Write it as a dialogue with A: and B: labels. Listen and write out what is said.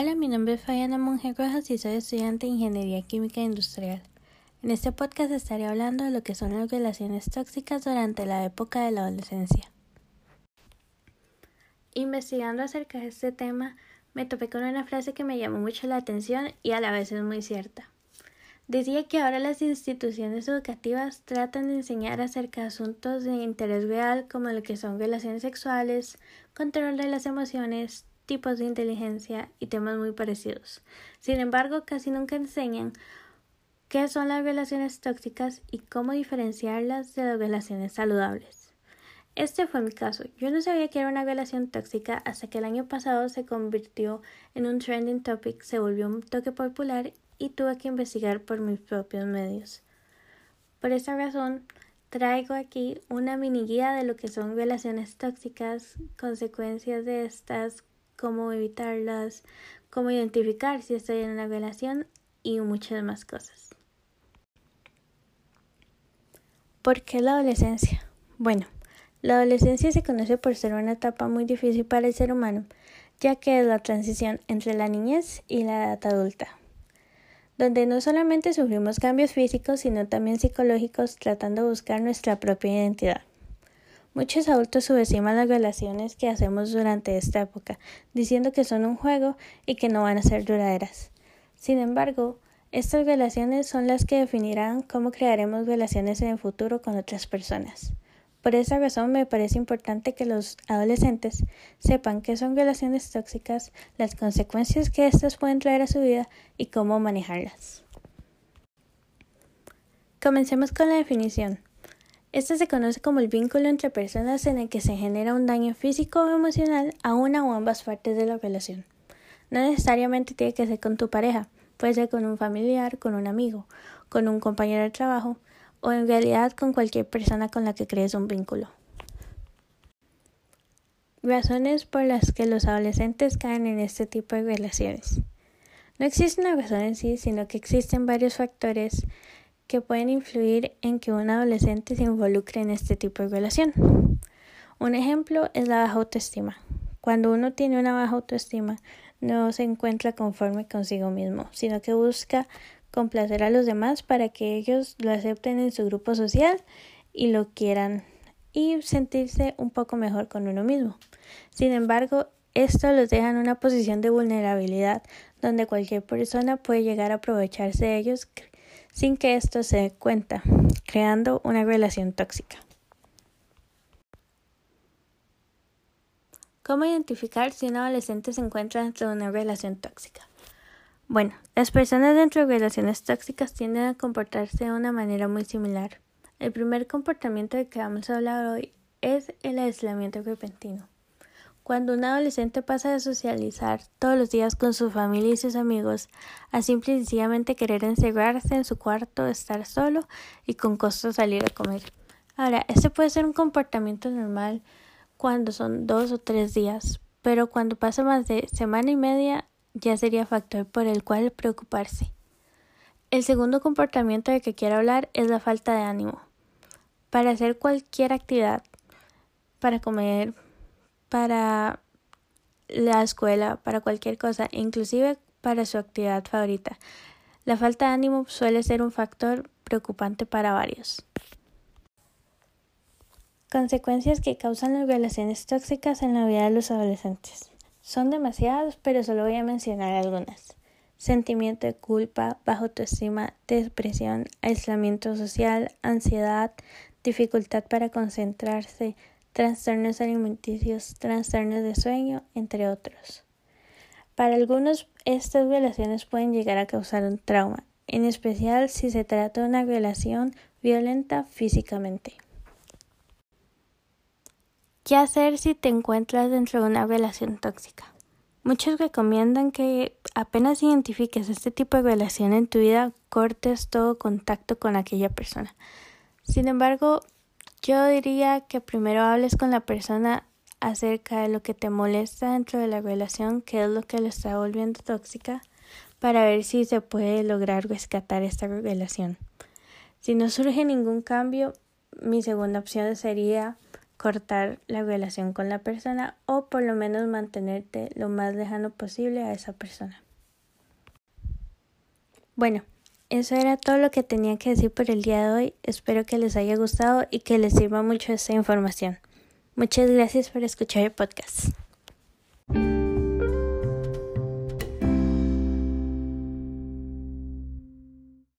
A: Hola, mi nombre es Fabiana Monge Rojas y soy estudiante de Ingeniería Química Industrial. En este podcast estaré hablando de lo que son las relaciones tóxicas durante la época de la adolescencia. Investigando acerca de este tema, me topé con una frase que me llamó mucho la atención y a la vez es muy cierta. Decía que ahora las instituciones educativas tratan de enseñar acerca de asuntos de interés real como lo que son relaciones sexuales, control de las emociones, tipos de inteligencia y temas muy parecidos. Sin embargo, casi nunca enseñan qué son las relaciones tóxicas y cómo diferenciarlas de las relaciones saludables. Este fue mi caso. Yo no sabía que era una relación tóxica hasta que el año pasado se convirtió en un trending topic, se volvió un toque popular y tuve que investigar por mis propios medios. Por esta razón, traigo aquí una mini guía de lo que son relaciones tóxicas, consecuencias de estas, cómo evitarlas, cómo identificar si estoy en una relación y muchas más cosas. ¿Por qué la adolescencia? Bueno, la adolescencia se conoce por ser una etapa muy difícil para el ser humano, ya que es la transición entre la niñez y la edad adulta donde no solamente sufrimos cambios físicos, sino también psicológicos tratando de buscar nuestra propia identidad. Muchos adultos subestiman las relaciones que hacemos durante esta época, diciendo que son un juego y que no van a ser duraderas. Sin embargo, estas relaciones son las que definirán cómo crearemos relaciones en el futuro con otras personas. Por esa razón me parece importante que los adolescentes sepan qué son relaciones tóxicas, las consecuencias que éstas pueden traer a su vida y cómo manejarlas. Comencemos con la definición. Esta se conoce como el vínculo entre personas en el que se genera un daño físico o emocional a una o ambas partes de la relación. No necesariamente tiene que ser con tu pareja, puede ser con un familiar, con un amigo, con un compañero de trabajo, o en realidad con cualquier persona con la que crees un vínculo. Razones por las que los adolescentes caen en este tipo de relaciones. No existe una razón en sí, sino que existen varios factores que pueden influir en que un adolescente se involucre en este tipo de relación. Un ejemplo es la baja autoestima. Cuando uno tiene una baja autoestima, no se encuentra conforme consigo mismo, sino que busca complacer a los demás para que ellos lo acepten en su grupo social y lo quieran y sentirse un poco mejor con uno mismo. Sin embargo, esto los deja en una posición de vulnerabilidad donde cualquier persona puede llegar a aprovecharse de ellos sin que esto se dé cuenta, creando una relación tóxica. ¿Cómo identificar si un adolescente se encuentra dentro de una relación tóxica? Bueno, las personas dentro de relaciones tóxicas tienden a comportarse de una manera muy similar. El primer comportamiento del que vamos a hablar hoy es el aislamiento repentino. Cuando un adolescente pasa de socializar todos los días con su familia y sus amigos a simple y sencillamente querer encerrarse en su cuarto, estar solo y con costo salir a comer. Ahora, este puede ser un comportamiento normal cuando son dos o tres días, pero cuando pasa más de semana y media ya sería factor por el cual preocuparse. El segundo comportamiento de que quiero hablar es la falta de ánimo. Para hacer cualquier actividad, para comer, para la escuela, para cualquier cosa, inclusive para su actividad favorita. La falta de ánimo suele ser un factor preocupante para varios. Consecuencias que causan las relaciones tóxicas en la vida de los adolescentes. Son demasiados, pero solo voy a mencionar algunas. Sentimiento de culpa, bajo autoestima, depresión, aislamiento social, ansiedad, dificultad para concentrarse, trastornos alimenticios, trastornos de sueño, entre otros. Para algunos, estas relaciones pueden llegar a causar un trauma, en especial si se trata de una relación violenta físicamente. ¿Qué hacer si te encuentras dentro de una relación tóxica? Muchos recomiendan que apenas identifiques este tipo de relación en tu vida, cortes todo contacto con aquella persona. Sin embargo, yo diría que primero hables con la persona acerca de lo que te molesta dentro de la relación, qué es lo que lo está volviendo tóxica, para ver si se puede lograr rescatar esta relación. Si no surge ningún cambio, mi segunda opción sería cortar la relación con la persona o por lo menos mantenerte lo más lejano posible a esa persona. Bueno, eso era todo lo que tenía que decir por el día de hoy. Espero que les haya gustado y que les sirva mucho esta información. Muchas gracias por escuchar el podcast.